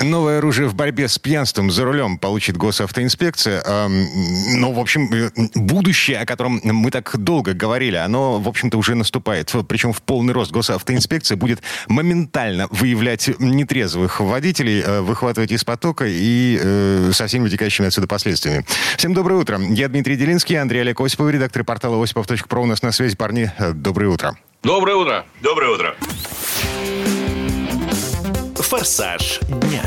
Новое оружие в борьбе с пьянством за рулем получит госавтоинспекция. Эм, Ну, в общем, э, будущее, о котором мы так долго говорили, оно, в общем-то, уже наступает. Причем в полный рост госавтоинспекция будет моментально выявлять нетрезвых водителей, э, выхватывать из потока и э, со всеми вытекающими отсюда последствиями. Всем доброе утро. Я Дмитрий Делинский, Андрей Олег Осипов, редактор портала осипов.про. У нас на связи, парни. Доброе утро. Доброе утро. Доброе утро. «Форсаж дня».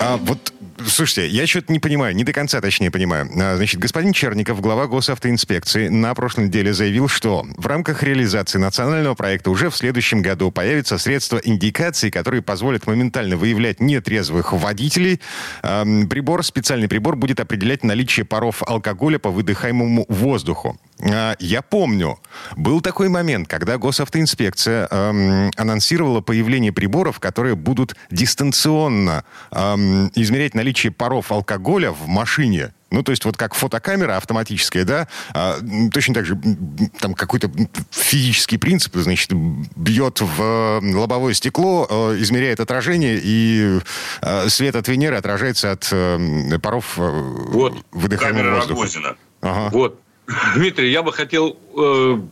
А вот Слушайте, я что-то не понимаю, не до конца точнее понимаю. А, Значит, господин Черников, глава госавтоинспекции, на прошлой неделе заявил, что в рамках реализации национального проекта уже в следующем году появятся средства индикации, которые позволят моментально выявлять нетрезвых водителей. Ам, Прибор, специальный прибор будет определять наличие паров алкоголя по выдыхаемому воздуху. А, Я помню, был такой момент, когда госавтоинспекция ам, анонсировала появление приборов, которые будут дистанционно ам, измерять наличие паров алкоголя в машине. Ну, то есть вот как фотокамера автоматическая, да, а, точно так же там какой-то физический принцип, значит, бьет в лобовое стекло, э, измеряет отражение, и э, свет от Венеры отражается от э, паров э, Вот, выдыхаемого воздуха. Рогозина. Ага. Вот. Дмитрий, я бы хотел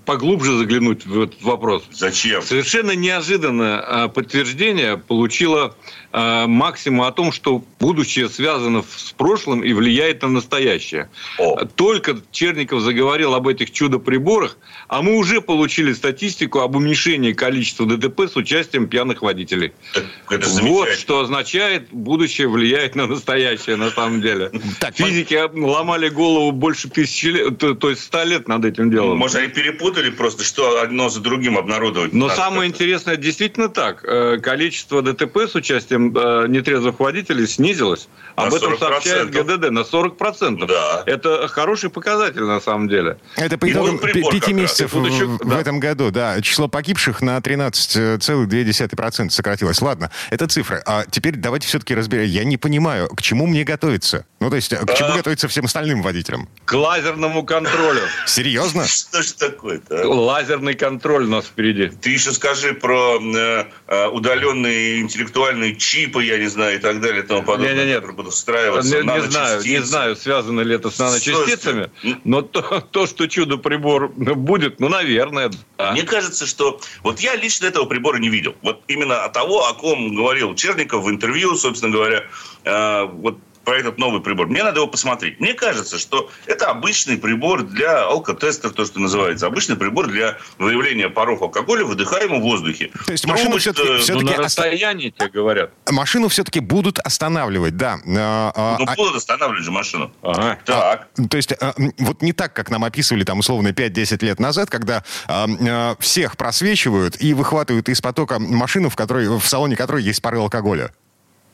поглубже заглянуть в этот вопрос. Зачем? Совершенно неожиданное э, подтверждение получило э, максимум о том, что будущее связано с прошлым и влияет на настоящее. О. Только Черников заговорил об этих чудо-приборах, а мы уже получили статистику об уменьшении количества ДТП с участием пьяных водителей. Так это Вот что означает, будущее влияет на настоящее, на самом деле. Так, Физики ломали голову больше тысячи лет, то, то есть ста лет над этим делом. Может, они перепутали просто, что одно за другим обнародовать. Но самое интересное, действительно так. Э, Количество ДТП с участием э, нетрезвых водителей снизилось. На Об этом 40%. сообщает ГДД на 40%. Да. Это хороший показатель на самом деле. Это по итогам пяти месяцев еще- в, в да. этом году, да, число погибших на 13,2% сократилось. Ладно, это цифры. А теперь давайте все-таки разберем. Я не понимаю, к чему мне готовиться? Ну, то есть, к чему А. готовиться всем остальным водителям? К лазерному контролю. Серьезно? Что ж такое-то? а? Лазерный контроль у нас впереди. Ты еще скажи про э, э, удаленные интеллектуальные чипы, я не знаю, и так далее, и тому подобное, Не-не-не. которые будут встраиваться Не, не знаю, не знаю, связано ли это с наночастицами, Слушайте, но то, то, что чудо-прибор будет, ну, наверное, да. Мне кажется, что вот я лично этого прибора не видел. Вот именно того, о ком говорил Черников в интервью, собственно говоря, э, вот про этот новый прибор. Мне надо его посмотреть. Мне кажется, что это обычный прибор для алкотестера, то, что называется. Обычный прибор для выявления паров алкоголя в выдыхаемом воздухе. То есть машину Трубочка, всё-таки- Ну, всё-таки на расстоянии тебе говорят. Машину все-таки будут останавливать, да. А, а, Ну, а- будут останавливать же машину. Ага. Так. То есть, а, вот не так, как нам описывали там условно 5-10 лет назад, когда а, а, всех просвечивают и выхватывают из потока машину, в, которой, в салоне которой есть пары алкоголя.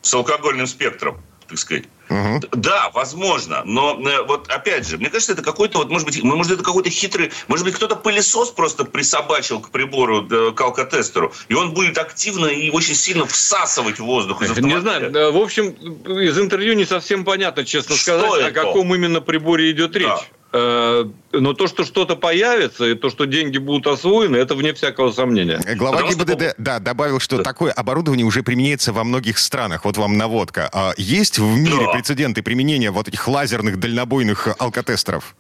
С алкогольным спектром, так сказать. Да, возможно, но э, вот опять же, мне кажется, это какой-то вот, может быть, может это какой-то хитрый, может быть, кто-то пылесос просто присобачил к прибору, к алкотестеру, и он будет активно и очень сильно всасывать воздух из Не автомобиля. знаю, э, в общем, из интервью не совсем понятно, честно Что сказать, о это? каком именно приборе идет речь. Да. Э, Но то, что что-то появится, и то, что деньги будут освоены, это вне всякого сомнения. Э, Глава Потому что- ГИБДД, да, добавил, что такое оборудование уже применяется во многих странах. Вот вам наводка. А есть в мире Да. прецеденты применения вот этих лазерных дальнобойных алкотестеров?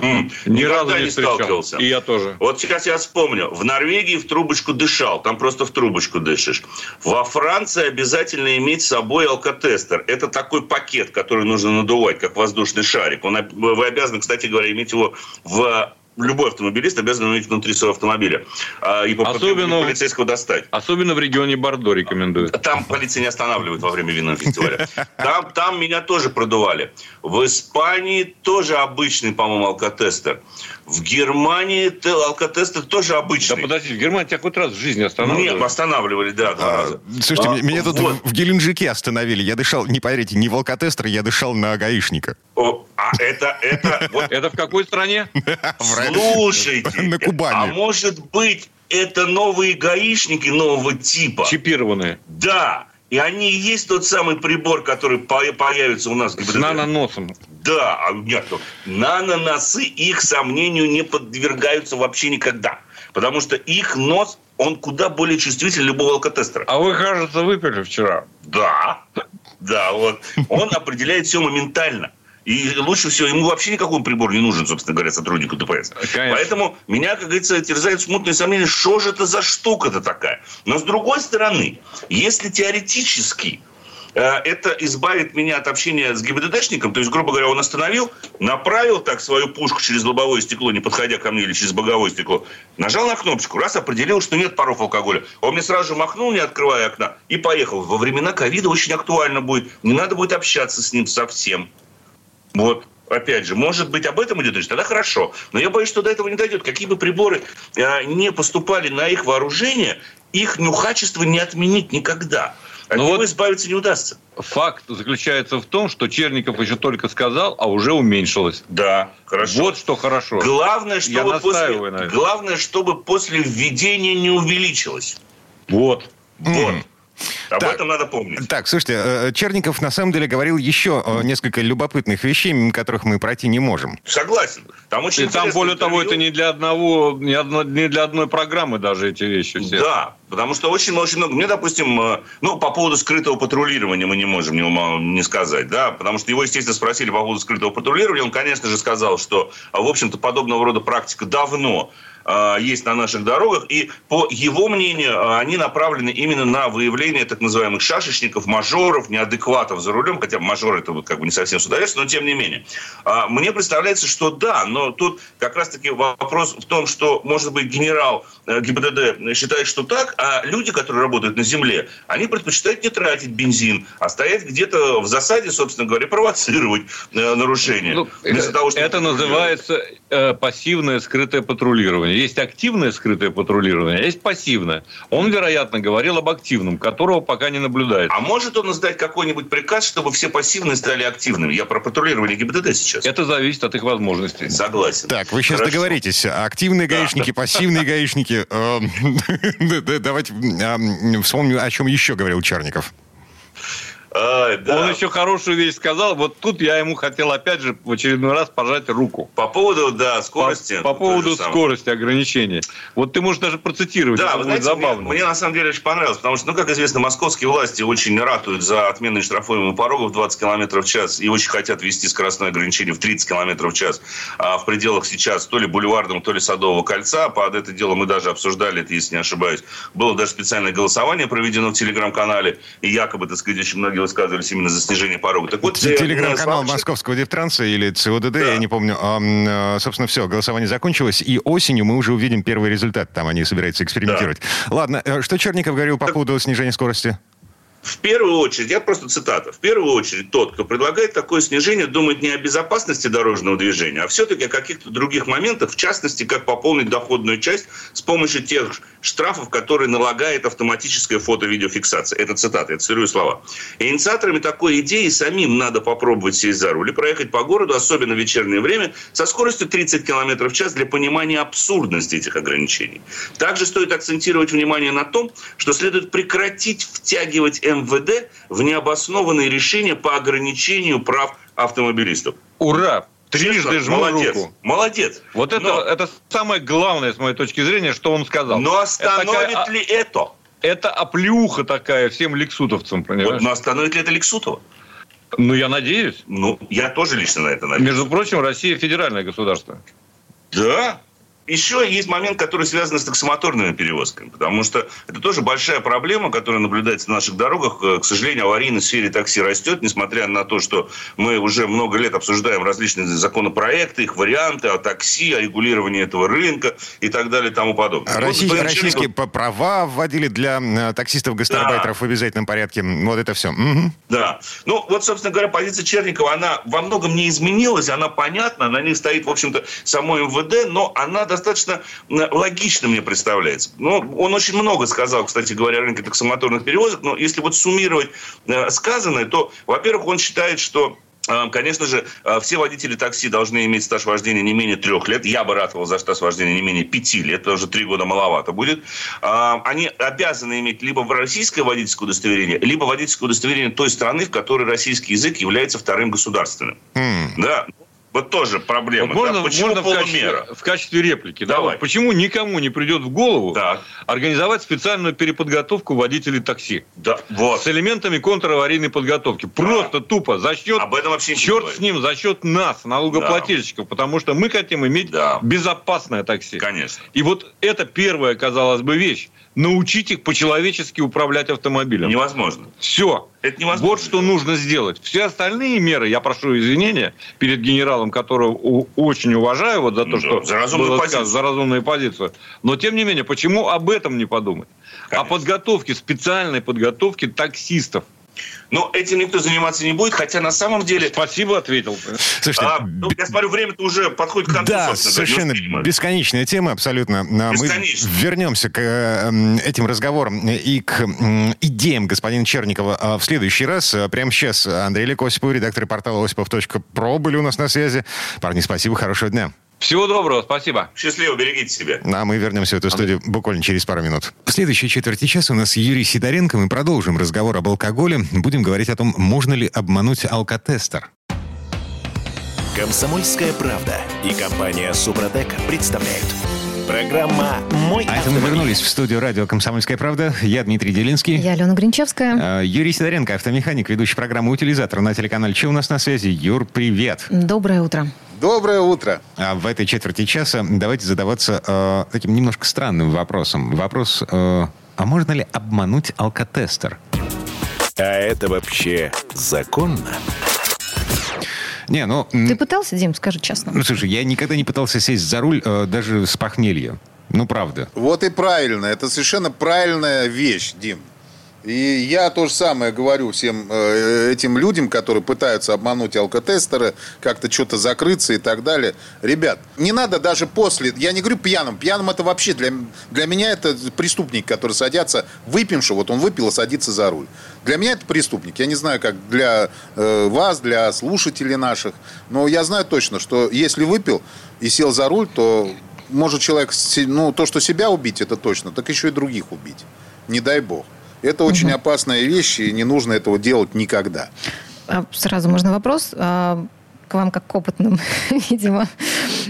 М, Ни никогда разу не встречал. сталкивался. И я тоже. Вот сейчас я вспомню. В Норвегии в трубочку дышал. Там просто в трубочку дышишь. Во Франции обязательно иметь с собой алкотестер. Это такой пакет, который нужно надувать, как воздушный шарик. Он, вы обязаны, кстати говоря, иметь его в... Любой автомобилист обязан иметь внутри своего автомобиля. А, И по Особенно- полицейского достать. Особенно в регионе Бордо рекомендуют. Там полиция не останавливает во время винного фестиваля. Там, там меня тоже продували. В Испании тоже обычный, по-моему, алкотестер. В Германии алкотестер тоже Да обычный. подожди, в Германии тебя хоть раз в жизни Нет, останавливали? останавливали, да, два А, раза. слушайте, А, меня тут вот. в Геленджике остановили. Я дышал, не поверите, не в алкотестер, я дышал на гаишника. О, а это, это, вот Это в какой стране? Слушайте, на Кубани. а может быть, это новые гаишники нового типа? Чипированные. Да. И они и есть тот самый прибор, который по- появится у нас С наноносом. Да, а нет, наноносы их сомнению не подвергаются вообще никогда. Потому что их нос, он куда более чувствителен любого алкотестера. А вы, кажется, выпили вчера. Да, да, вот. Он определяет все моментально. И лучше всего, ему вообще никакой прибор не нужен, собственно говоря, сотруднику ДПС. Конечно. Поэтому меня, как говорится, терзают смутные сомнения, что же это за штука-то такая. Но с другой стороны, если теоретически э, это избавит меня от общения с ГИБДДшником, то есть, грубо говоря, он остановил, направил так свою пушку через лобовое стекло, не подходя ко мне, или через боковое стекло, нажал на кнопочку, раз определил, что нет паров алкоголя. Он мне сразу же махнул, не открывая окна, и поехал. Во времена ковида очень актуально будет. Не надо будет общаться с ним совсем. Вот. Опять же, может быть, об этом идет речь, тогда хорошо. Но я боюсь, что до этого не дойдет. Какие бы приборы э, не поступали на их вооружение, их нюхачество не отменить никогда. От Ну него вот- избавиться не удастся. Факт заключается в том, что Черников еще только сказал, а уже уменьшилось. Да, хорошо. Вот что хорошо. Главное, Я чтобы на после, главное, чтобы после введения не увеличилось. Вот. Вот. Об Так. этом надо помнить. Так, слушайте, э, Черников на самом деле говорил еще э, несколько любопытных вещей, мимо которых мы пройти не можем. Согласен. Там очень И там, более того, интервью. это не для одного, не, одно- не для одной программы даже эти вещи все. Да, потому что очень-очень много. Мне, допустим, э, ну, по поводу скрытого патрулирования мы не можем не, не сказать, да, потому что его, естественно, спросили по поводу скрытого патрулирования. Он, конечно же, сказал, что, а, в общем-то, подобного рода практика давно есть на наших дорогах, и по его мнению э, они направлены именно на выявление так называемых шашечников, мажоров, неадекватов за рулем, хотя мажор это вот как бы не совсем судоверство, но тем не менее. А, Мне представляется, что да, но тут как раз-таки вопрос в том, что, может быть, генерал э, ГИБДД считает, что так, а люди, которые работают на земле, они предпочитают не тратить бензин, а стоять где-то в засаде, собственно говоря, провоцировать э, нарушения. Ну, Вместо того, чтобы это называется э, пассивное скрытое патрулирование. Есть активное скрытое патрулирование, а есть пассивное. Он, вероятно, говорил об активном, которого пока не наблюдается. А может он издать какой-нибудь приказ, чтобы все пассивные стали активными? Я про патрулирование ГИБДД сейчас. Это зависит от их возможностей. Согласен. Так, вы сейчас Хорошо. договоритесь. Активные гаишники, пассивные гаишники. Эм, да- да, Давайте эм, вспомним, о чем еще говорил Черников. Ай, да. Он еще хорошую вещь сказал. Вот тут я ему хотел опять же в очередной раз пожать руку. По поводу, да, По, скорости. по то поводу скорости ограничений. Вот ты можешь даже процитировать, Да, вы знаете, мне, забавно. мне на самом деле очень понравилось, потому что, ну, как известно, московские власти очень ратуют за отмену штрафуемого порога в 20 км в час и очень хотят ввести скоростное ограничение в 30 км в час а в пределах сейчас то ли бульварного, то ли Садового кольца. Под это дело мы даже обсуждали это, если не ошибаюсь. Было даже специальное голосование проведено в Телеграм-канале, и якобы, так сказать, очень многие высказывались именно за снижение порога. Так вот, э, Телеграм-канал Слава- Московского Девтранса или ЦОДД, я не помню. Ам, э, Собственно, все, голосование закончилось, и осенью мы уже увидим первый результат. Там они собираются экспериментировать. Ладно, э, что Черников говорил по поводу снижения скорости? В первую очередь, я просто цитата, в первую очередь тот, кто предлагает такое снижение, думает не о безопасности дорожного движения, а все-таки о каких-то других моментах, в частности, как пополнить доходную часть с помощью тех штрафов, которые налагает автоматическая фото-видеофиксация. Это цитата, я цитирую слова. Инициаторами такой идеи самим надо попробовать сесть за руль и проехать по городу, особенно в вечернее время, со скоростью 30 км в час для понимания абсурдности этих ограничений. Также стоит акцентировать внимание на том, что следует прекратить втягивать МВД в необоснованные решения по ограничению прав автомобилистов. Ура! Трижды жму молодец. руку. Молодец. Вот это, но, это самое главное, с моей точки зрения, что он сказал. но это, остановит такая- ли это? это оплюха такая всем лексутовцам, Вот, понимаешь? но остановит ли это Лексутова? Ну, я надеюсь. Ну, я тоже лично на это надеюсь. Между прочим, Россия федеральное государство. Да. Еще есть момент, который связан с таксомоторными перевозками, потому что это тоже большая проблема, которая наблюдается на наших дорогах. Э, К сожалению, аварийность в сфере такси растет, несмотря на то, что мы уже много лет обсуждаем различные законопроекты, их варианты о такси, о регулировании этого рынка и так далее и тому подобное. Вот Россий- господин российские п- права вводили для э, таксистов-гастарбайтеров в обязательном порядке. Вот это все. Мгм. Да. Ну, вот, собственно говоря, позиция Черникова, она во многом не изменилась, она понятна, на ней стоит, в общем-то, само МВД, но она достаточно м, логично мне представляется. Ну, он очень много сказал, кстати говоря, о рынке таксомоторных перевозок, но если вот суммировать э, сказанное, то, во-первых, он считает, что Э, конечно же, э, все водители такси должны иметь стаж вождения не менее трех лет. Я бы ратовал за стаж вождения не менее пяти лет. Это уже три года маловато будет. Они обязаны иметь либо российское водительское удостоверение, либо водительское удостоверение той страны, в которой российский язык является вторым государственным. Mm. Да. Вот тоже проблема. Вот можно, да? Почему можно в, качестве, в качестве реплики. Давай. Да, вот почему никому не придет в голову так. организовать специальную переподготовку водителей такси? Да, вот. С элементами контраварийной подготовки. Да. Просто тупо за счет... Об этом вообще Черт с ним, за счет нас, налогоплательщиков. Да. Потому что мы хотим иметь да. безопасное такси. Конечно. И вот это первая, казалось бы, вещь научить их по-человечески управлять автомобилем. Невозможно. Все. Это невозможно. Вот что нужно сделать. Все остальные меры, я прошу извинения перед генералом, которого очень уважаю вот за то, да, что за разумную, было сказано, за разумную позицию. Но тем не менее, почему об этом не подумать? Конечно. О подготовке, специальной подготовке таксистов – но этим никто заниматься не будет, хотя на самом деле... Спасибо, ответил. Слушайте, а, ну, я смотрю, время-то уже подходит к концу. Да, совершенно бесконечная тема, абсолютно. Бесконечно. Мы вернемся к э, этим разговорам и к идеям господина Черникова а в следующий раз. Прямо сейчас Андрей Лик Осипов, редактор портала осипов.про были у нас на связи. Парни, спасибо, хорошего дня. Всего доброго, спасибо. Счастливо, берегите себя. А мы вернемся в эту студию буквально через пару минут. В следующей четверти часа у нас Юрий Сидоренко. Мы продолжим разговор об алкоголе. Будем говорить о том, можно ли обмануть алкотестер. Комсомольская правда и компания Супротек представляют. Программа «Мой А это мы вернулись в студию радио «Комсомольская правда». Я Дмитрий Делинский. Я Алена Гринчевская. А, Юрий Сидоренко, автомеханик, ведущий программы «Утилизатор» на телеканале Че у нас на связи. Юр, привет. Доброе утро. Доброе утро. А в этой четверти часа давайте задаваться э, таким немножко странным вопросом. Вопрос, э, а можно ли обмануть алкотестер? А это вообще законно? Не, ну... Ты пытался, Дим, скажи честно? Ну, слушай, я никогда не пытался сесть за руль э, даже с похмелья. Ну, правда. Вот и правильно. Это совершенно правильная вещь, Дим. И я то же самое говорю всем э, этим людям, которые пытаются обмануть алкотестеры, как-то что-то закрыться и так далее. Ребят, не надо даже после, я не говорю пьяным, пьяным это вообще для, для меня это преступник, который садятся, выпивший, вот он выпил и садится за руль. Для меня это преступник. Я не знаю, как для э, вас, для слушателей наших, но я знаю точно, что если выпил и сел за руль, то может человек, ну, то, что себя убить, это точно, так еще и других убить. Не дай бог. Это очень угу. опасная вещь, и не нужно этого делать никогда. А сразу можно вопрос а, к вам как к опытным, видимо.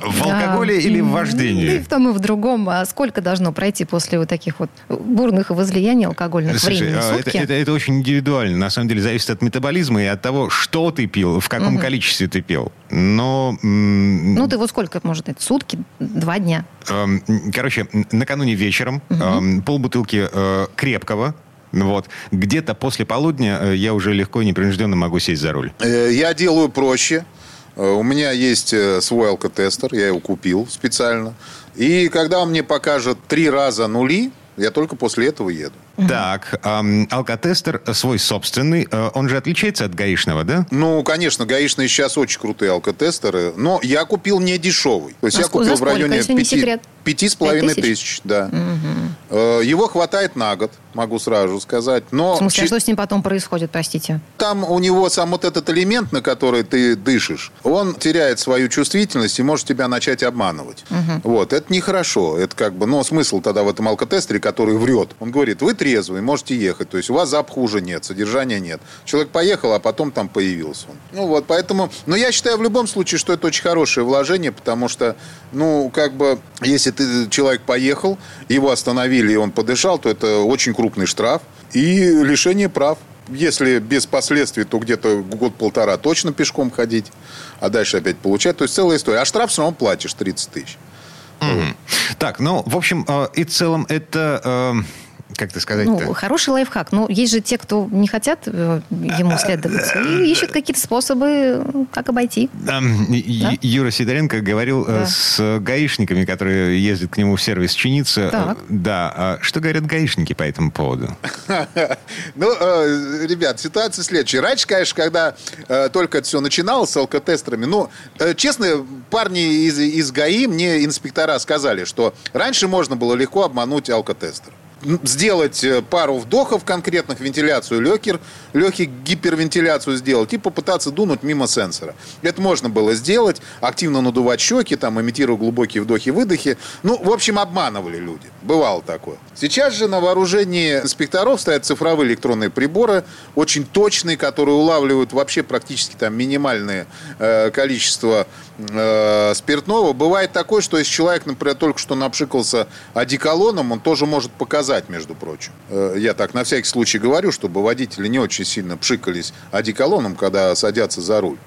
В алкоголе а, или в вождении? И в том, и в другом. А сколько должно пройти после вот таких вот бурных возлияний алкогольных Слушай, времени? А, это, это, это очень индивидуально. На самом деле зависит от метаболизма и от того, что ты пил, в каком угу. количестве ты пил. Но... Ну, ты вот сколько, может, это сутки, два дня? Эм, короче, накануне вечером угу. полбутылки э, крепкого, вот. Где-то после полудня э, я уже легко и непринужденно могу сесть за руль. Э, я делаю проще. Э, у меня есть свой алкотестер, я его купил специально. И когда он мне покажет три раза нули, я только после этого еду. Так, эм, алкотестер свой собственный, э, он же отличается от гаишного, да? Ну, конечно, гаишные сейчас очень крутые алкотестеры, но я купил не дешевый. То есть а я купил в районе пяти с половиной тысяч, да. Угу. Его хватает на год, могу сразу сказать. Но в смысле, а что с ним потом происходит, простите? Там у него сам вот этот элемент, на который ты дышишь, он теряет свою чувствительность и может тебя начать обманывать. Угу. Вот, это нехорошо. Это как бы, но смысл тогда в этом алкотестере, который врет. Он говорит, вы трезвый, можете ехать. То есть у вас запаха уже нет, содержания нет. Человек поехал, а потом там появился он. Ну вот, поэтому... Но я считаю в любом случае, что это очень хорошее вложение, потому что, ну, как бы, если ты, человек поехал, его остановили, и он подышал, то это очень крупный штраф и лишение прав. Если без последствий, то где-то год-полтора точно пешком ходить, а дальше опять получать. То есть целая история. А штраф все равно платишь 30 тысяч. Mm-hmm. Так, ну, в общем э, и целом это... Э как это сказать Ну, хороший лайфхак. Но есть же те, кто не хотят э, ему а, следовать и ищут какие-то способы, как обойти. Да? Юра Сидоренко говорил э, да. с гаишниками, которые ездят к нему в сервис чиниться. Э, так. Да. А что говорят гаишники по этому поводу? Ну, ребят, ситуация следующая. Раньше, конечно, когда только это все начиналось с алкотестерами, ну, честно, парни из, из ГАИ мне инспектора сказали, что раньше можно было легко обмануть алкотестер. Сделать э, пару вдохов конкретных, вентиляцию легких, легких гипервентиляцию сделать и попытаться дунуть мимо сенсора. Это можно было сделать, активно надувать щеки, там, имитируя глубокие вдохи-выдохи. Ну, в общем, обманывали люди. Бывало такое. Сейчас же на вооружении инспекторов стоят цифровые электронные приборы, очень точные, которые улавливают вообще практически там минимальное э, количество э, спиртного. Бывает такое, что если человек, например, только что напшикался одеколоном, он тоже может показать, между прочим. Э, я так на всякий случай говорю, чтобы водители не очень сильно пшикались одеколоном, когда садятся за руль.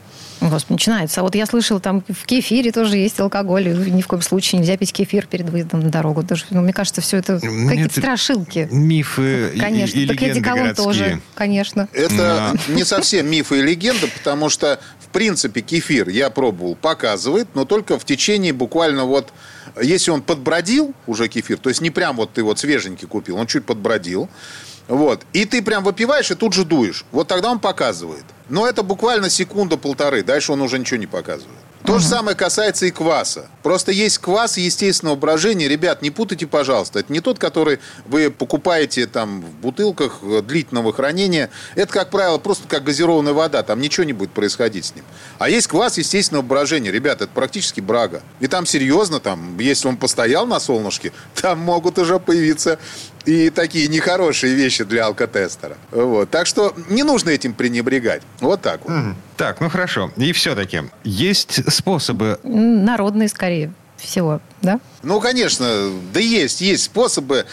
Господи, начинается. А вот я слышала, там в кефире тоже есть алкоголь. Ни в коем случае нельзя пить кефир перед выездом на дорогу. Даже, ну, мне кажется, все это какие-то страшилки. Мифы конечно. и, и так легенды и городские. тоже, конечно. Это не совсем мифы и легенда, потому что, в принципе, кефир, я пробовал, показывает, но только в течение буквально вот... Если он подбродил уже кефир, то есть не прям вот ты вот свеженький купил, он чуть подбродил, вот, и ты прям выпиваешь и тут же дуешь. Вот тогда он показывает. Но это буквально секунда-полторы, дальше он уже ничего не показывает. То же самое касается и кваса. Просто есть квас естественного брожения. Ребят, не путайте, пожалуйста. Это не тот, который вы покупаете там в бутылках длительного хранения. Это, как правило, просто как газированная вода. Там ничего не будет происходить с ним. А есть квас естественного брожения. Ребят, это практически брага. И там серьезно, там, если он постоял на солнышке, там могут уже появиться и такие нехорошие вещи для алкотестера. Вот. Так что не нужно этим пренебрегать. Вот так вот. Мгм. Так, ну хорошо. И все-таки есть способы... Народные, скорее всего, да? Ну, конечно, да есть, есть способы.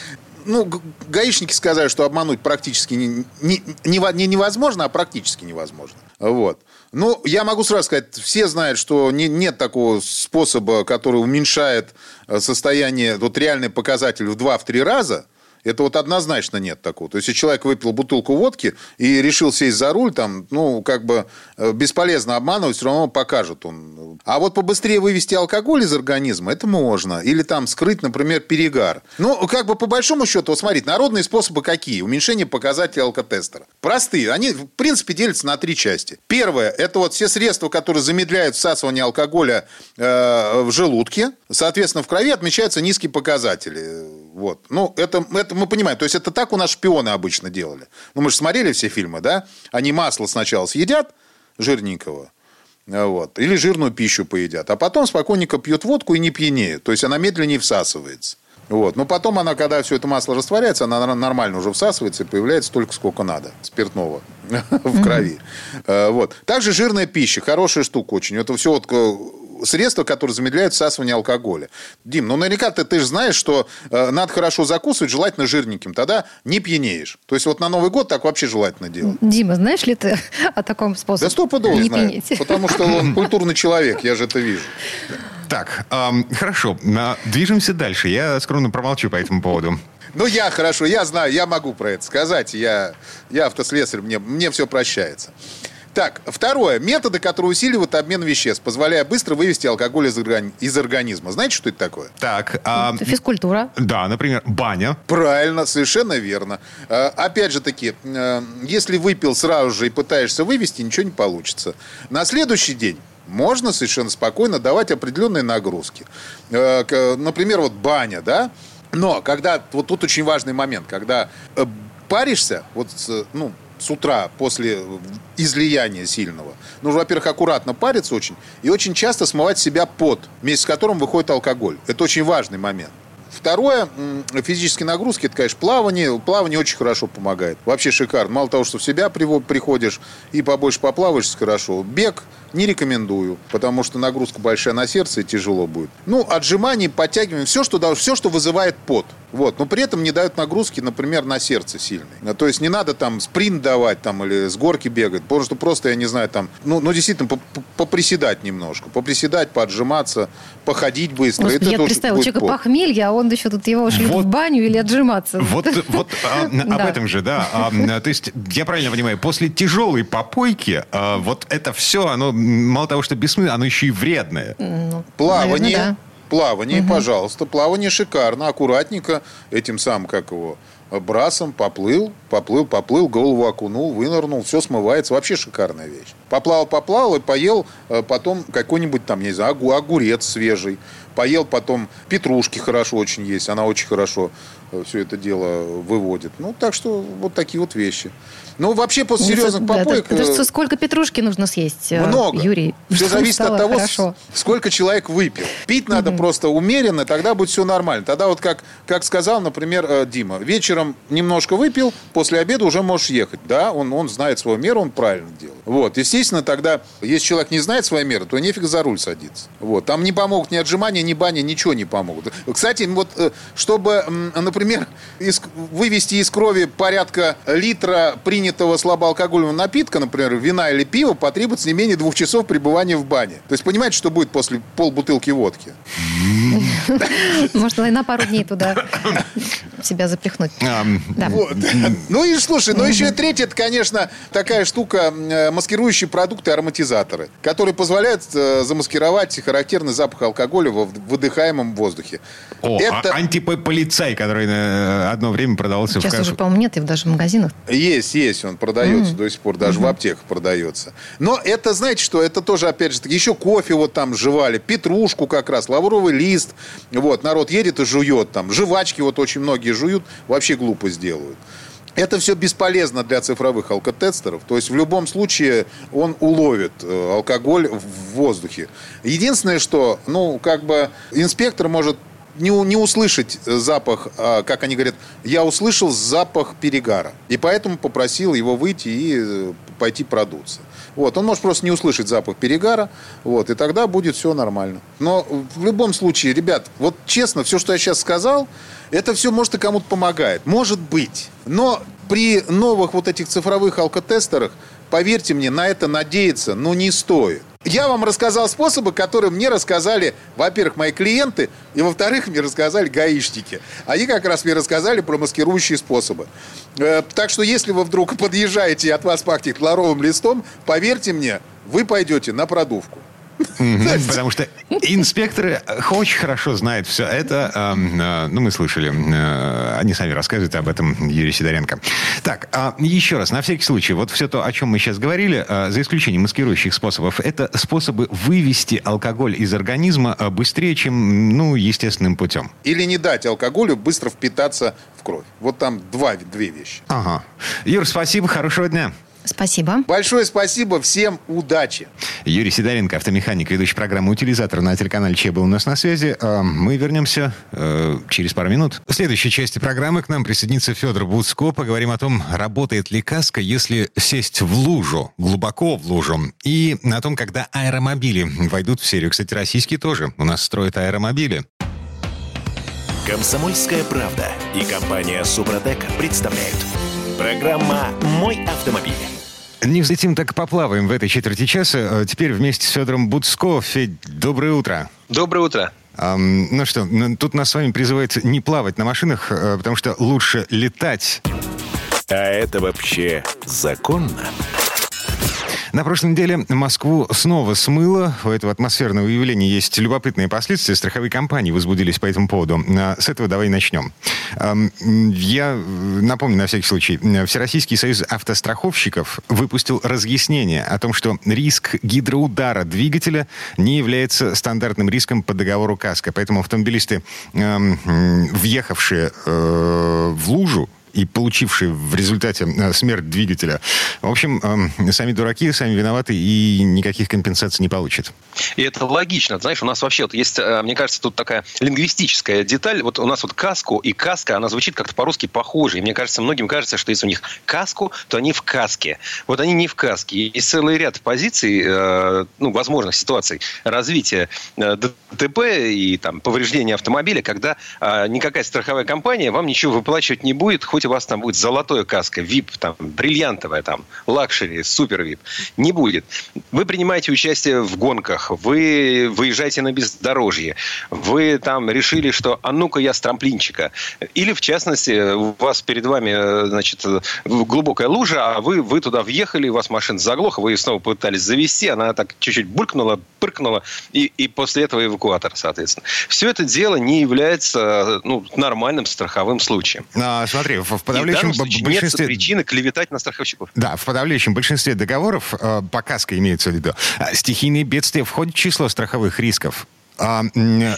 Ну, гаишники сказали, что обмануть практически не, не- нево- не невозможно, а практически невозможно. Вот. Ну, я могу сразу сказать, все знают, что не- нет такого способа, который уменьшает э, состояние, вот реальный показатель в 2-3 раза. Это вот однозначно нет такого. То есть, если человек выпил бутылку водки и решил сесть за руль, там, ну, как бы э, бесполезно обманывать, все равно покажет он. А вот побыстрее вывести алкоголь из организма, это можно. Или там скрыть, например, перегар. Ну, как бы по большому счету, вот смотрите, народные способы какие? Уменьшение показателей алкотестера. Простые. Они, в принципе, делятся на три части. Первое, это вот все средства, которые замедляют всасывание алкоголя э, в желудке. Соответственно, в крови отмечаются низкие показатели. Вот. Ну, это, это мы понимаем. То есть, это так у нас шпионы обычно делали. Ну, мы же смотрели все фильмы, да? Они масло сначала съедят жирненького, а вот, или жирную пищу поедят, а потом спокойненько пьют водку и не пьянеют. То есть, она медленнее всасывается. Вот. Но потом она, когда все это масло растворяется, она нормально уже всасывается и появляется столько, сколько надо спиртного в крови. Э, Вот. Также жирная пища. Хорошая штука очень. Это все вот э, средства, которые замедляют всасывание алкоголя. Дим, ну наверняка ты, ты же знаешь, что э, надо хорошо закусывать, желательно жирненьким. Тогда не пьянеешь. То есть вот на Новый год так вообще желательно делать. Дима, знаешь ли ты о таком способе? Да стопудово не знаю. пьянеть? Потому что он культурный человек, я же это вижу. Так, ам, хорошо. А, Движемся дальше. Я скромно промолчу по этому поводу. Ну, я хорошо, я знаю, я могу про это сказать. Я, я автослесарь, мне, мне все прощается. Так, второе. Методы, которые усиливают обмен веществ, позволяя быстро вывести алкоголь из, органи- из организма. Знаете, что это такое? Так, а, Физкультура. да, например, баня. Правильно, совершенно верно. Э, Опять же таки, э, если выпил сразу же и пытаешься вывести, ничего не получится. На следующий день можно совершенно спокойно давать определенные нагрузки. Э, Например, вот баня, да? Но когда, вот тут очень важный момент, когда э, паришься, вот, ну, с утра после излияния сильного, нужно, во-первых, аккуратно париться очень и очень часто смывать себя пот, вместе с которым выходит алкоголь. Это очень важный момент. Второе, физические нагрузки, это, конечно, плавание. Плавание очень хорошо помогает. Вообще шикарно. Мало того, что в себя приходишь и побольше поплаваешь, хорошо. Бег не рекомендую, потому что нагрузка большая на сердце и тяжело будет. Ну, отжимания, подтягивания, все, что, все, что вызывает пот. Вот. Но при этом не дают нагрузки, например, на сердце сильной. То есть не надо там спринт давать там, или с горки бегать. Потому что просто, я не знаю, там, ну, ну действительно, по- по- поприседать немножко. Поприседать, поотжиматься, походить быстро. Господи, Это я тоже представила, у человека пот. похмелье, а он еще тут его шлют Вот. в баню или отжиматься. Вот, вот а, об Да. этом же, да. А, то есть, я правильно понимаю, после тяжелой попойки а, вот это все, оно мало того, что бессмысленно, оно еще и вредное. Ну, Плавание. наверное, Плавание, пожалуйста. Плавание шикарно, аккуратненько. Этим самым, как его, брасом поплыл, поплыл, поплыл, голову окунул, вынырнул, все смывается. Вообще шикарная вещь. Поплавал, поплавал и поел э, потом какой-нибудь там, не знаю, огу- огурец свежий. Поел потом петрушки хорошо очень есть, она очень хорошо все это дело выводит. Ну, так что вот такие вот вещи. Ну, вообще, после серьезных да, попоек... Да, да, сколько петрушки нужно съесть, э, Много. Юрий? Все зависит от того, хорошо. сколько человек выпил. Пить надо просто умеренно, тогда будет все нормально. Тогда вот как, как сказал, например, э, Дима, вечером немножко выпил, после обеда уже можешь ехать. Да, он, он знает свою меру, он правильно делает. Вот, естественно, тогда, если человек не знает своей меры, то нефиг за руль садиться. Вот, там не помогут ни отжимания, ни бани, ничего не помогут. Кстати, вот, э, чтобы, например, из, вывести из крови порядка литра принятого слабоалкогольного напитка, например, вина или пива, потребуется не менее двух часов пребывания в бане. То есть понимаете, что будет после полбутылки водки? Можно на пару дней туда себя запихнуть. Ну и слушай, ну еще и третье, это, конечно, такая штука, э, маскирующие продукты, ароматизаторы, которые позволяют э, замаскировать характерный запах алкоголя в выдыхаемом воздухе. О, это... антиполицай, который э, одно время продавался Сейчас в уже, по-моему, нет и даже в магазинах. Есть, есть, он продается mm. до сих пор, даже mm-hmm. в аптеках продается. Но это, знаете что, это тоже, опять же, еще кофе вот там жевали, петрушку как раз, лавровый лист. Вот, народ едет и жует там. Жвачки вот очень многие жуют, вообще глупо сделают. Это все бесполезно для цифровых алкотестеров. То есть в любом случае он уловит э, алкоголь в воздухе. Единственное, что, ну, как бы инспектор может не, не услышать запах, а, как они говорят, я услышал запах перегара. И поэтому попросил его выйти и э, пойти продуться. Вот, он может просто не услышать запах перегара, вот, и тогда будет все нормально. Но в любом случае, ребят, вот честно, все, что я сейчас сказал, это все может и кому-то помогает. Может быть. Но при новых вот этих цифровых алкотестерах, поверьте мне, на это надеяться, ну, не стоит. Я вам рассказал способы, которые мне рассказали, во-первых, мои клиенты, и, во-вторых, мне рассказали гаишники. Они как раз мне рассказали про маскирующие способы. Э, так что, если вы вдруг подъезжаете и от вас пахнет ларовым листом, поверьте мне, вы пойдете на продувку. Потому что инспекторы очень хорошо знают все это. Э, ну, мы слышали. Э, они сами рассказывают об этом Юрий Сидоренко. Так, а еще раз, на всякий случай, вот все то, о чем мы сейчас говорили, э, за исключением маскирующих способов, это способы вывести алкоголь из организма быстрее, чем, ну, естественным путем. Или не дать алкоголю быстро впитаться в кровь. Вот там два, две вещи. Ага. Юр, спасибо, хорошего дня. Спасибо. Большое спасибо, всем удачи. Юрий Сидоренко, автомеханик, ведущий программы «Утилизатор» на телеканале Че был у нас на связи. А, мы вернемся э, через пару минут. В следующей части программы к нам присоединится Федор Буцко. Поговорим о том, работает ли каска, если сесть в лужу, глубоко в лужу. И о том, когда аэромобили войдут в серию. Кстати, российские тоже. У нас строят аэромобили. Комсомольская правда и компания «Супротек» представляют. Программа «Мой автомобиль». Не взлетим, так поплаваем в этой четверти часа. Э, теперь вместе с Федором Буцко. Федь, доброе утро. Доброе утро. Um, ну что, тут нас с вами призывается не плавать на машинах, э, потому что лучше летать. А это вообще законно? На прошлой неделе Москву снова смыло. У этого атмосферного явления есть любопытные последствия. Страховые компании возбудились по этому поводу. А, с этого давай начнем. Я напомню на всякий случай. Всероссийский союз автостраховщиков выпустил разъяснение о том, что риск гидроудара двигателя не является стандартным риском по договору КАСКО. Поэтому автомобилисты, въехавшие э, в лужу, и получивший в результате э, смерть двигателя. В общем, эм, сами дураки, сами виноваты и никаких компенсаций не получат. И это логично. Знаешь, у нас вообще вот есть, э, мне кажется, тут такая лингвистическая деталь. Вот у нас вот каску и каска, она звучит как-то по-русски похоже. И мне кажется, многим кажется, что если у них каску, то они в каске. Вот они не в каско. Есть целый ряд позиций, э, ну, возможных ситуаций развития ДТП и там повреждения автомобиля, когда никакая страховая компания вам ничего выплачивать не будет, хоть у вас там будет золотое каско, VIP, там, бриллиантовая, там, luxury, супер VIP. Не будет. Вы принимаете участие в гонках, вы выезжаете на бездорожье, вы там решили, что а ну-ка я с трамплинчика. Или, в частности, у вас перед вами, значит, глубокая лужа, а вы, вы туда въехали, у вас машина заглохла, вы ее снова пытались завести, она так чуть-чуть булькнула, пыркнула, и, и после этого эвакуатор, соответственно. Все это дело не является ну, нормальным страховым случаем. А, смотри, в подавляющем большинстве... нет причины клеветать на страховщиков. Да, в подавляющем большинстве договоров, э, по КАСКО имеется в виду, э, стихийные бедствия входят в число страховых рисков. А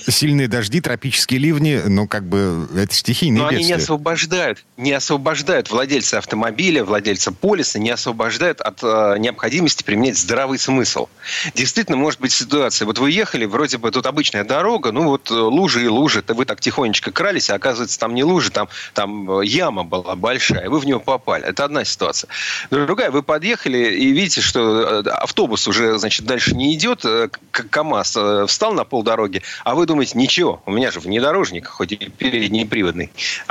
сильные дожди, тропические ливни, ну, как бы, это стихийные Но бедствия. они не освобождают, не освобождают владельца автомобиля, владельца полиса, не освобождают от э, необходимости применять здравый смысл. Действительно, может быть ситуация. Вот вы ехали, вроде бы тут обычная дорога, ну вот э, лужи и лужи, вы так тихонечко крались, а оказывается там не лужи, там, там э, яма была большая, вы в нее попали. Это одна ситуация. Другая, вы подъехали и видите, что э, автобус уже, значит, дальше не идет, КАМАЗ встал на полдороги, а вы думаете, ничего, у меня же внедорожник, хоть и передний приводный,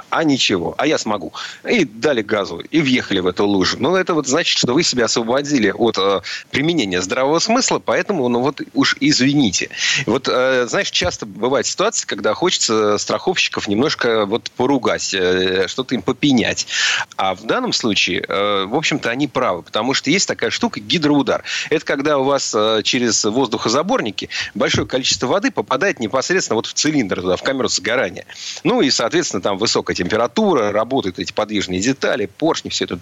а ничего, а я смогу. И дали газу, и въехали в эту лужу. Ну, это вот значит, что вы себя освободили от э, применения здравого смысла, поэтому, ну вот уж извините. Вот, э, знаешь, часто бывает ситуация, когда хочется страховщиков немножко вот поругать, э, что-то им попенять. А в данном случае, э, в общем-то, они правы, потому что есть такая штука гидроудар. Это когда у вас э, через воздухозаборники большое количество воды попадает непосредственно вот в цилиндр, туда, в камеру сгорания. Ну и, соответственно, там высокая температура, работают эти подвижные детали, поршни, все это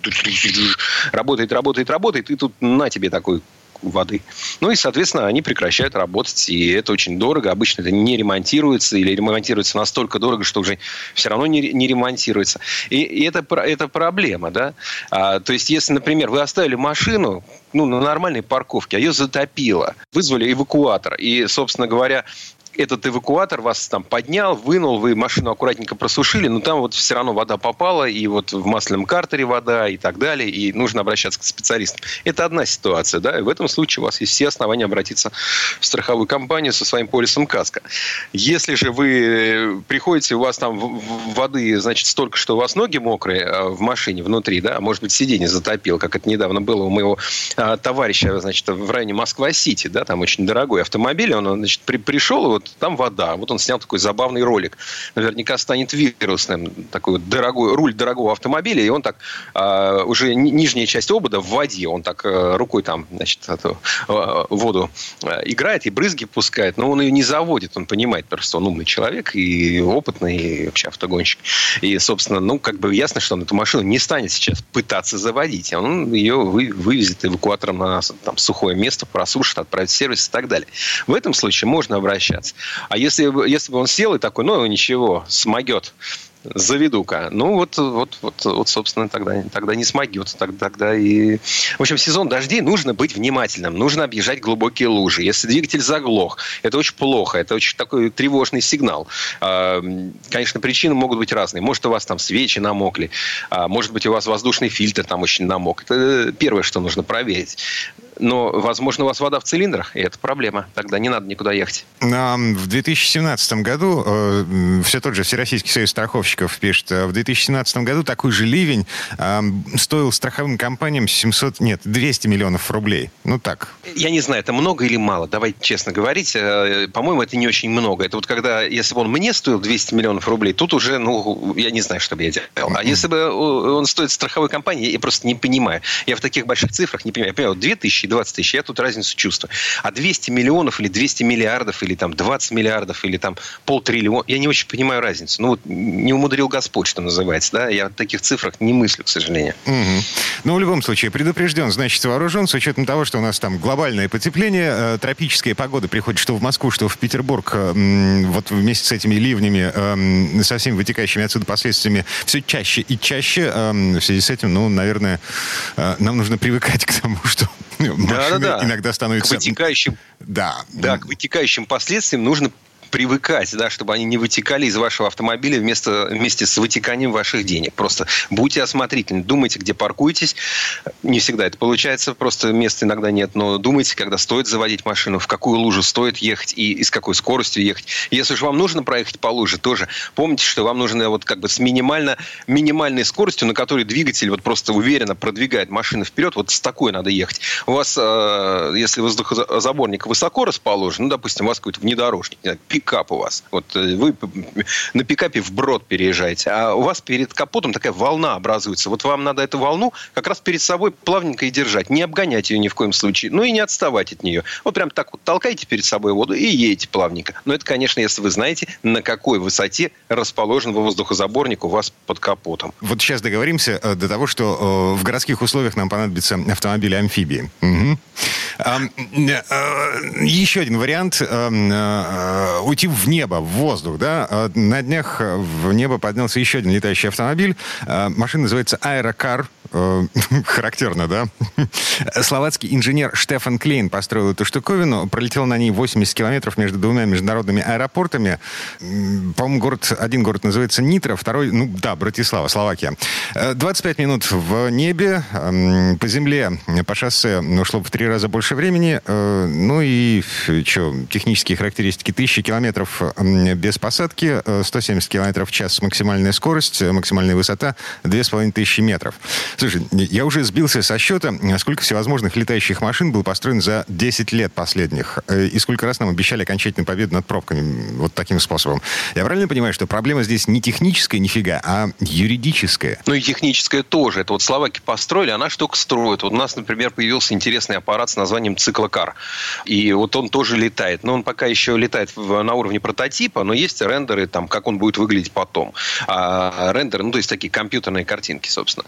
работает, работает, работает, и тут на тебе такой воды. Ну и, соответственно, они прекращают работать, и это очень дорого. Обычно это не ремонтируется или ремонтируется настолько дорого, что уже все равно не, не ремонтируется. И, и это, это проблема, да. А, то есть, если, например, вы оставили машину ну, на нормальной парковке, а ее затопило, вызвали эвакуатор, и, собственно говоря, этот эвакуатор вас там поднял, вынул, вы машину аккуратненько просушили, но там вот все равно вода попала, и вот в масляном картере вода и так далее, и нужно обращаться к специалистам. Это одна ситуация, да, и в этом случае у вас есть все основания обратиться в страховую компанию со своим полисом КАСКО. Если же вы приходите, у вас там воды, значит, столько, что у вас ноги мокрые а, в машине внутри, да, а может быть, сиденье затопило, как это недавно было у моего а, товарища, значит, в районе Москва-Сити, да, там очень дорогой автомобиль, он, значит, при, пришел, вот там вода. Вот он снял такой забавный ролик. Наверняка станет вирусным. Такой вот дорогой, руль дорогого автомобиля, и он так, э, уже нижняя часть обода в воде, он так э, рукой там, значит, эту э, воду э, играет и брызги пускает, но он ее не заводит, он понимает просто, он умный человек и опытный, и вообще автогонщик. И, собственно, ну, как бы ясно, что он эту машину не станет сейчас пытаться заводить. Он ее вы, вывезет эвакуатором на там, сухое место, просушит, отправит в сервис и так далее. В этом случае можно обращаться. А если, если бы он сел и такой, ну ничего, смогет, заведу-ка. Ну, вот, вот, вот, вот собственно, тогда, тогда не смогет. Тогда, тогда и... В общем, сезон дождей нужно быть внимательным. Нужно объезжать глубокие лужи. Если двигатель заглох, это очень плохо. Это очень такой тревожный сигнал. А, конечно, причины могут быть разные. Может, у вас там свечи намокли. А, может быть, у вас воздушный фильтр там очень намок. Это первое, что нужно проверить. Но, возможно, у вас вода в цилиндрах, и это проблема. Тогда не надо никуда ехать. В 2017 году, э, все тот же Всероссийский союз страховщиков пишет, э, в 2017 году такой же ливень э, стоил страховым компаниям 700, нет, 200 миллионов рублей. Ну так. Я не знаю, это много или мало, давайте честно говорить. По-моему, это не очень много. Это вот когда, если бы он мне стоил 200 миллионов рублей, тут уже, ну, я не знаю, что бы я делал. А если бы он стоит страховой компании, я просто не понимаю. Я в таких больших цифрах не понимаю. Я понимаю, 2000 и 20 тысяч, я тут разницу чувствую. А 200 миллионов или 200 миллиардов, или там 20 миллиардов, или там полтриллиона, я не очень понимаю разницу. Ну, вот не умудрил Господь, что называется, да, я в таких цифрах не мыслю, к сожалению. Угу. Ну, в любом случае, предупрежден, значит, вооружен, с учетом того, что у нас там глобальное потепление, э, тропическая погода приходит что в Москву, что в Петербург, э, вот вместе с этими ливнями, э, со всеми вытекающими отсюда последствиями, все чаще и чаще. В связи с этим, ну, наверное, нам нужно привыкать к тому, что да, да, да. иногда становятся... К вытекающим, да. Да, к вытекающим последствиям нужно привыкать, да, чтобы они не вытекали из вашего автомобиля вместо, вместе с вытеканием ваших денег. Просто будьте осмотрительны, думайте, где паркуетесь. Не всегда это получается, просто места иногда нет, но думайте, когда стоит заводить машину, в какую лужу стоит ехать и, и с какой скоростью ехать. Если же вам нужно проехать по луже, тоже помните, что вам нужно вот как бы с минимально, минимальной скоростью, на которой двигатель вот просто уверенно продвигает машину вперед, вот с такой надо ехать. У вас, э, если воздухозаборник высоко расположен, ну, допустим, у вас какой-то внедорожник, пикап у вас. Вот э, вы на пикапе вброд переезжаете, а у вас перед капотом такая волна образуется. Вот вам надо эту волну как раз перед собой плавненько и держать. Не обгонять ее ни в коем случае, ну и не отставать от нее. Вот прям так вот толкайте перед собой воду и едете плавненько. Но это, конечно, если вы знаете, на какой высоте расположен воздухозаборник у вас под капотом. Вот сейчас договоримся э, до того, что э, в городских условиях нам понадобятся автомобили-амфибии. Угу. Еще один вариант уйти в небо, в воздух, да. На днях в небо поднялся еще один летающий автомобиль. Машина называется Аэрокар. Характерно, да? Словацкий инженер Штефан Клейн построил эту штуковину, пролетел на ней 80 километров между двумя международными аэропортами. По-моему, город, один город называется Нитро, второй, ну да, Братислава, Словакия. 25 минут в небе, по земле, по шоссе ушло в три раза больше времени. Э, ну и что, технические характеристики. 1000 километров без посадки, 170 километров в час максимальная скорость, максимальная высота 2500 метров. Слушай, я уже сбился со счета, сколько всевозможных летающих машин было построено за 10 лет последних. Э, и сколько раз нам обещали окончательную победу над пробками вот таким способом. Я правильно понимаю, что проблема здесь не техническая нифига, а юридическая? Ну и техническая тоже. Это вот словаки построили, она штука строит. Вот у нас, например, появился интересный аппарат с названием циклокар. И вот он тоже летает. Но он пока еще летает на уровне прототипа, но есть рендеры, там, как он будет выглядеть потом. А, рендеры, ну, то есть такие компьютерные картинки, собственно.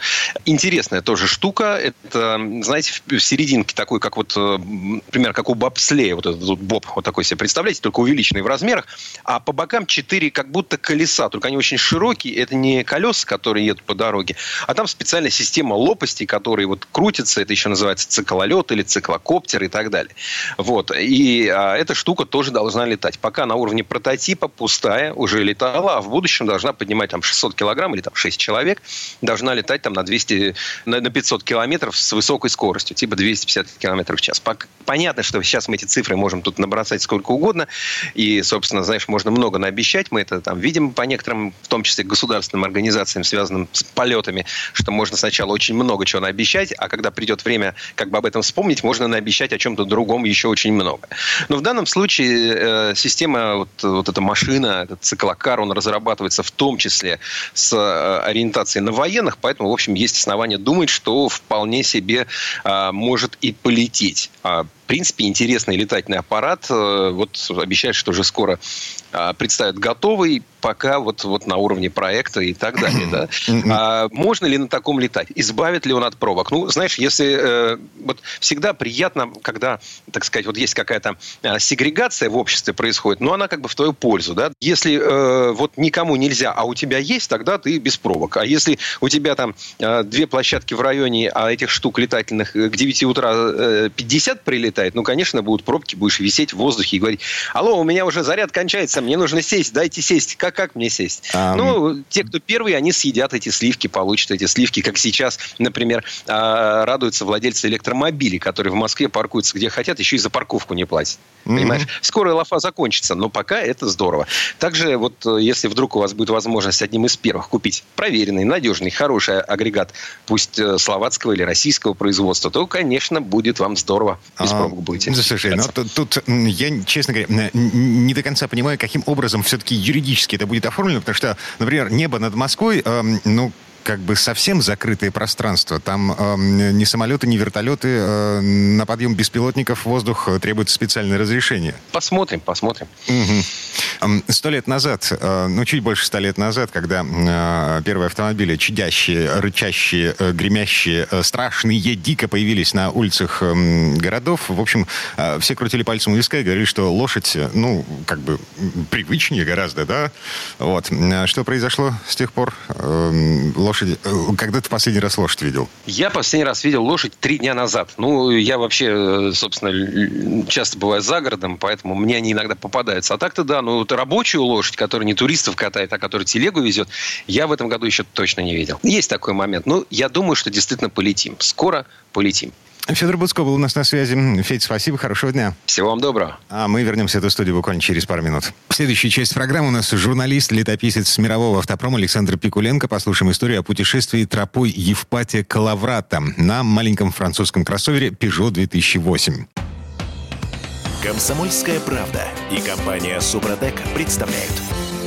Интересная тоже штука. Это, знаете, в серединке такой, как вот, э, например, как у бобслея, вот этот вот боб, вот такой себе представляете, только увеличенный в размерах, а по бокам четыре как будто колеса, только они очень широкие, это не колеса, которые едут по дороге, а там специальная система лопастей, которые вот крутятся, это еще называется циклолет или циклокоптер и так далее. Вот. И а, эта штука тоже должна летать. Пока на уровне прототипа пустая, уже летала, а в будущем должна поднимать там 600 килограмм или там 6 человек, должна летать там на 200, на 500 километров с высокой скоростью, типа 250 километров в час. Понятно, что сейчас мы эти цифры можем тут набросать сколько угодно, и, собственно, знаешь, можно много наобещать, мы это там видим по некоторым, в том числе государственным организациям, связанным с полетами, что можно сначала очень много чего наобещать, а когда придет время как бы об этом вспомнить, можно наобещать о чем-то другом еще очень много. Но в данном случае э, система, вот, вот эта машина, этот циклокар, он разрабатывается в том числе с э, ориентацией на военных, поэтому, в общем, есть основания думать, что вполне себе э, может и полететь. А, принципе, интересный летательный аппарат. Э, вот обещают, что уже скоро а, представят готовый, пока вот, вот на уровне проекта и так далее. Да? А можно ли на таком летать? Избавит ли он от пробок? Ну, знаешь, если э, вот всегда приятно, когда, так сказать, вот есть какая-то э, сегрегация в обществе происходит, но она как бы в твою пользу. Да? Если э, вот никому нельзя, а у тебя есть, тогда ты без пробок. А если у тебя там э, две площадки в районе, а этих штук летательных к 9 утра э, 50 прилетает, ну, конечно, будут пробки, будешь висеть в воздухе и говорить, алло, у меня уже заряд кончается, мне нужно сесть, дайте сесть. Как, как мне сесть? Um... Ну, те, кто первые, они съедят эти сливки, получат эти сливки, как сейчас, например, а, радуются владельцы электромобилей, которые в Москве паркуются где хотят, еще и за парковку не платят. Mm-hmm. Понимаешь? Скоро лафа закончится, но пока это здорово. Также вот э, если вдруг у вас будет возможность одним из первых купить проверенный, надежный, хороший агрегат, пусть э, словацкого или российского производства, то, конечно, будет вам здорово. Без а, пробок будете. Слушай, ну тут, тут я, честно говоря, не до конца понимаю, каким образом все-таки юридически это будет оформлено, потому что, например, небо над Москвой, э, ну, как бы совсем закрытое пространство. Там э, ни самолеты, ни вертолеты. Э, на подъем беспилотников в воздух требуется специальное разрешение. Посмотрим, посмотрим. Сто лет назад, э, ну, чуть больше ста лет назад, когда э, первые автомобили, чадящие, рычащие, э, гремящие, э, страшные, дико появились на улицах э, городов, в общем, э, все крутили пальцем у виска и говорили, что лошадь, ну, как бы привычнее гораздо, да? Вот. Что произошло с тех пор? Э, лошади... Э, когда ты последний раз лошадь видел? Я последний раз видел лошадь три дня назад. Ну, я вообще, э, собственно, часто бываю за городом, поэтому мне они иногда попадаются. А так-то да, ну, вот рабочую лошадь, которая не туристов катает, а которая телегу везет, я в этом году еще точно не видел. Есть такой момент. Ну, я думаю, что действительно полетим. Скоро полетим. Федор Буцко был у нас на связи. Федь, спасибо, хорошего дня. Всего вам доброго. А мы вернемся в эту студию буквально через пару минут. Следующая часть программы у нас журналист, летописец мирового автопрома Александр Пикуленко. Послушаем историю о путешествии тропой Евпатия Калаврата на маленьком французском кроссовере Peugeot 2008. Комсомольская правда и компания Супротек представляют.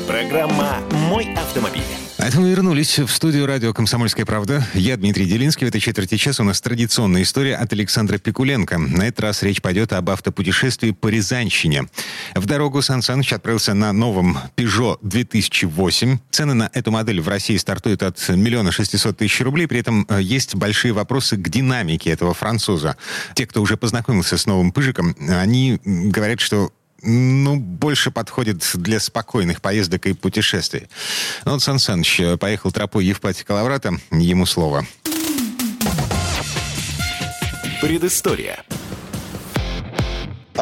Программа «Мой автомобиль». А это мы вернулись в студию радио «Комсомольская правда». Я Дмитрий Делинский. В этой четверти часа у нас традиционная история от Александра Пикуленко. На этот раз речь пойдет об автопутешествии по Рязанщине. В дорогу Сан Саныч отправился на новом Peugeot 2008. Цены на эту модель в России стартуют от миллиона шестисот тысяч рублей. При этом э, есть большие вопросы к динамике этого француза. Те, кто уже познакомился с новым «Пыжиком», они говорят, что ну, больше подходит для спокойных поездок и путешествий. Ну, вот Сан Саныч э, поехал тропой Евпатия Калаврата, ему слово. Предыстория.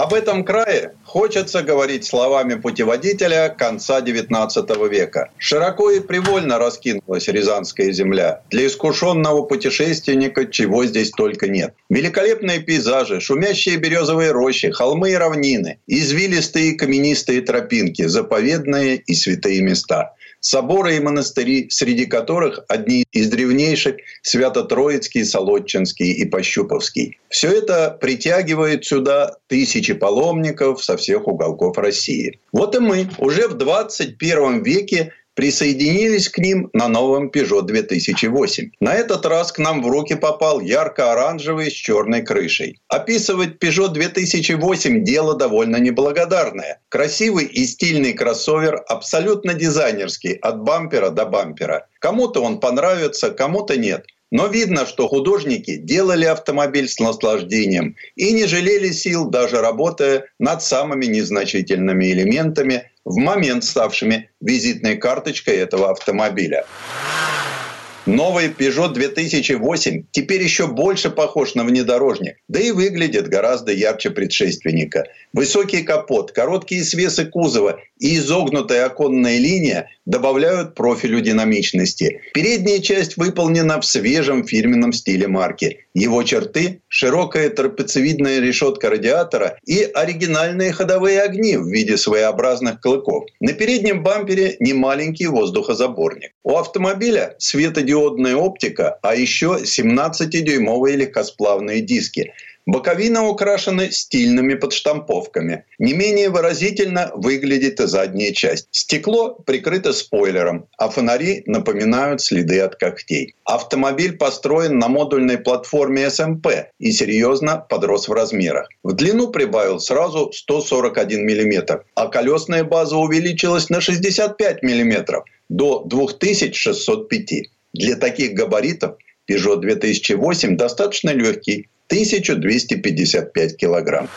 Об этом крае хочется говорить словами путеводителя конца XIX века. Широко и привольно раскинулась Рязанская земля. Для искушенного путешественника чего здесь только нет. Великолепные пейзажи, шумящие березовые рощи, холмы и равнины, извилистые каменистые тропинки, заповедные и святые места – соборы и монастыри, среди которых одни из древнейших – Свято-Троицкий, Солодчинский и Пощуповский. Все это притягивает сюда тысячи паломников со всех уголков России. Вот и мы уже в 21 веке присоединились к ним на новом Peugeot 2008. На этот раз к нам в руки попал ярко-оранжевый с черной крышей. Описывать Peugeot 2008 дело довольно неблагодарное. Красивый и стильный кроссовер, абсолютно дизайнерский, от бампера до бампера. Кому-то он понравится, кому-то нет – но видно, что художники делали автомобиль с наслаждением и не жалели сил, даже работая над самыми незначительными элементами, в момент ставшими визитной карточкой этого автомобиля. Новый Peugeot 2008 теперь еще больше похож на внедорожник, да и выглядит гораздо ярче предшественника. Высокий капот, короткие свесы кузова и изогнутая оконная линия добавляют профилю динамичности. Передняя часть выполнена в свежем фирменном стиле марки. Его черты – широкая трапециевидная решетка радиатора и оригинальные ходовые огни в виде своеобразных клыков. На переднем бампере немаленький воздухозаборник. У автомобиля светодиодная оптика, а еще 17-дюймовые легкосплавные диски – Боковины украшены стильными подштамповками. Не менее выразительно выглядит и задняя часть. Стекло прикрыто спойлером, а фонари напоминают следы от когтей. Автомобиль построен на модульной платформе SMP и серьезно подрос в размерах. В длину прибавил сразу 141 мм, а колесная база увеличилась на 65 мм до 2605. Для таких габаритов Peugeot 2008 достаточно легкий, 1255 килограмм.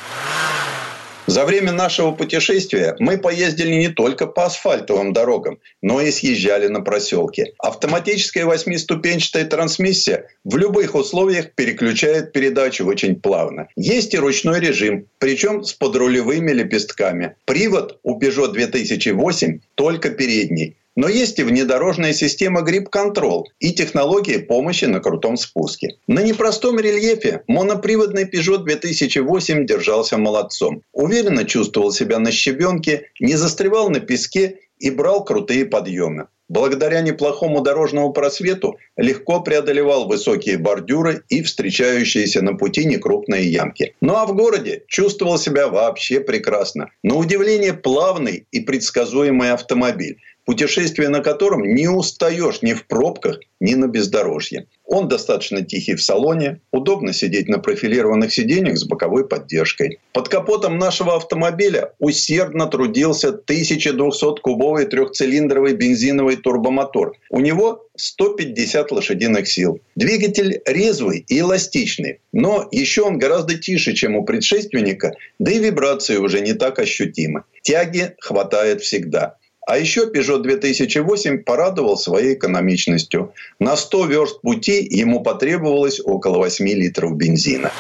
За время нашего путешествия мы поездили не только по асфальтовым дорогам, но и съезжали на проселки. Автоматическая восьмиступенчатая трансмиссия в любых условиях переключает передачу очень плавно. Есть и ручной режим, причем с подрулевыми лепестками. Привод у Peugeot 2008 только передний. Но есть и внедорожная система Control и технологии помощи на крутом спуске. На непростом рельефе моноприводный Peugeot 2008 держался молодцом. Уверенно чувствовал себя на щебенке, не застревал на песке и брал крутые подъемы. Благодаря неплохому дорожному просвету легко преодолевал высокие бордюры и встречающиеся на пути некрупные ямки. Ну а в городе чувствовал себя вообще прекрасно. На удивление плавный и предсказуемый автомобиль путешествие на котором не устаешь ни в пробках, ни на бездорожье. Он достаточно тихий в салоне, удобно сидеть на профилированных сиденьях с боковой поддержкой. Под капотом нашего автомобиля усердно трудился 1200-кубовый трехцилиндровый бензиновый турбомотор. У него 150 лошадиных сил. Двигатель резвый и эластичный, но еще он гораздо тише, чем у предшественника, да и вибрации уже не так ощутимы. Тяги хватает всегда. А еще Peugeot 2008 порадовал своей экономичностью. На 100 верст пути ему потребовалось около 8 литров бензина.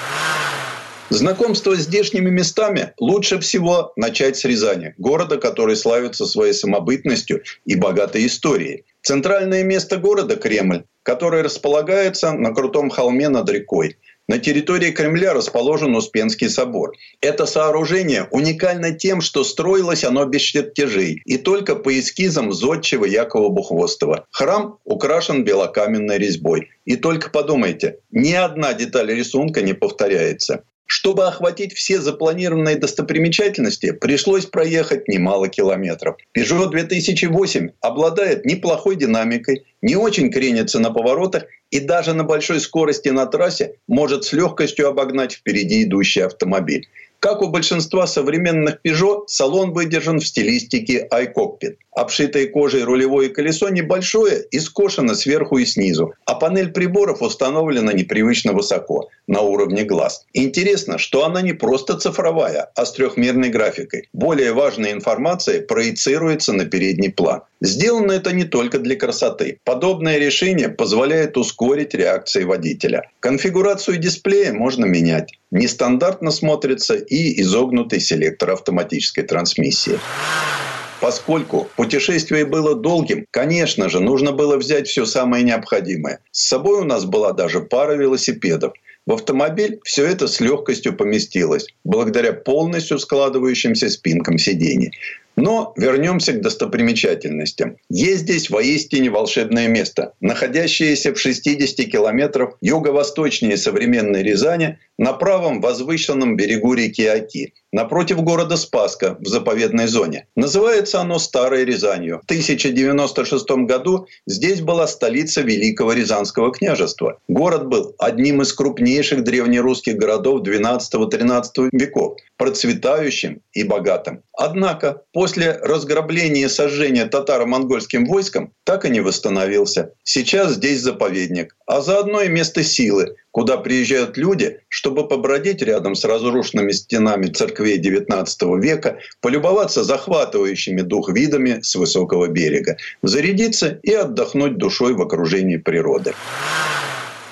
Знакомство с здешними местами лучше всего начать с Рязани, города, который славится своей самобытностью и богатой историей. Центральное место города – Кремль, который располагается на крутом холме над рекой. На территории Кремля расположен Успенский собор. Это сооружение уникально тем, что строилось оно без чертежей и только по эскизам зодчего Якова Бухвостова. Храм украшен белокаменной резьбой. И только подумайте, ни одна деталь рисунка не повторяется. Чтобы охватить все запланированные достопримечательности, пришлось проехать немало километров. Peugeot 2008 обладает неплохой динамикой, не очень кренится на поворотах и даже на большой скорости на трассе может с легкостью обогнать впереди идущий автомобиль. Как у большинства современных Peugeot, салон выдержан в стилистике iCockpit. Обшитое кожей рулевое колесо небольшое и скошено сверху и снизу, а панель приборов установлена непривычно высоко, на уровне глаз. Интересно, что она не просто цифровая, а с трехмерной графикой. Более важная информация проецируется на передний план. Сделано это не только для красоты. Подобное решение позволяет ускорить реакции водителя. Конфигурацию дисплея можно менять. Нестандартно смотрится и изогнутый селектор автоматической трансмиссии. Поскольку путешествие было долгим, конечно же, нужно было взять все самое необходимое. С собой у нас была даже пара велосипедов. В автомобиль все это с легкостью поместилось, благодаря полностью складывающимся спинкам сидений. Но вернемся к достопримечательностям. Есть здесь воистине волшебное место, находящееся в 60 километрах юго-восточнее современной Рязани на правом возвышенном берегу реки Оки, напротив города Спаска в заповедной зоне. Называется оно Старой Рязанью. В 1096 году здесь была столица Великого Рязанского княжества. Город был одним из крупнейших древнерусских городов 12-13 веков, процветающим и богатым. Однако после разграбления и сожжения татаро-монгольским войском так и не восстановился. Сейчас здесь заповедник, а заодно и место силы, куда приезжают люди, чтобы побродить рядом с разрушенными стенами церквей XIX века, полюбоваться захватывающими дух видами с высокого берега, зарядиться и отдохнуть душой в окружении природы.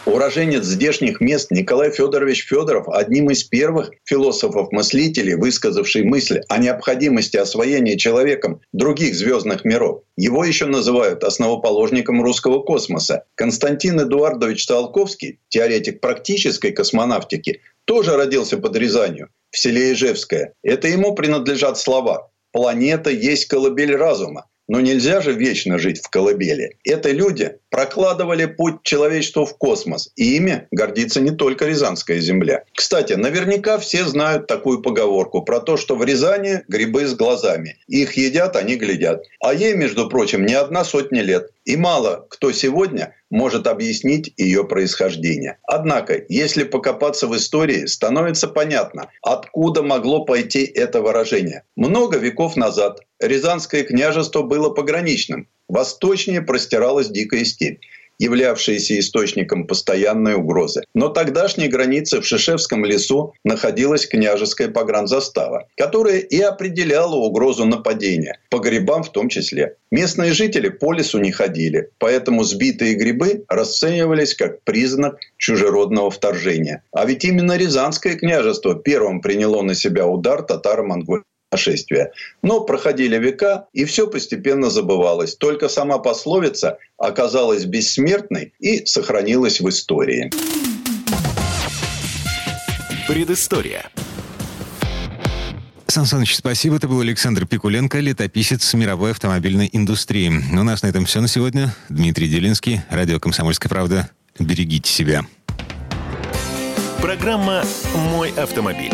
Уроженец здешних мест Николай Федорович Федоров, одним из первых философов-мыслителей, высказавший мысль о необходимости освоения человеком других звездных миров. Его еще называют основоположником русского космоса. Константин Эдуардович Циолковский, теоретик практической космонавтики, тоже родился под Рязанью, в селе Ижевское. Это ему принадлежат слова «Планета есть колыбель разума». Но нельзя же вечно жить в колыбели. Это люди прокладывали путь человечеству в космос. И ими гордится не только Рязанская земля. Кстати, наверняка все знают такую поговорку про то, что в Рязани грибы с глазами. Их едят, они глядят. А ей, между прочим, не одна сотня лет. И мало кто сегодня может объяснить ее происхождение. Однако, если покопаться в истории, становится понятно, откуда могло пойти это выражение. Много веков назад Рязанское княжество было пограничным. Восточнее простиралась дикая степь являвшиеся источником постоянной угрозы. Но тогдашней границе в Шишевском лесу находилась княжеская погранзастава, которая и определяла угрозу нападения, по грибам в том числе. Местные жители по лесу не ходили, поэтому сбитые грибы расценивались как признак чужеродного вторжения. А ведь именно Рязанское княжество первым приняло на себя удар татаро-монгольского нашествия. Но проходили века, и все постепенно забывалось. Только сама пословица оказалась бессмертной и сохранилась в истории. Предыстория. Сан Саныч, спасибо. Это был Александр Пикуленко, летописец мировой автомобильной индустрии. У нас на этом все на сегодня. Дмитрий Делинский, радио «Комсомольская правда». Берегите себя. Программа «Мой автомобиль».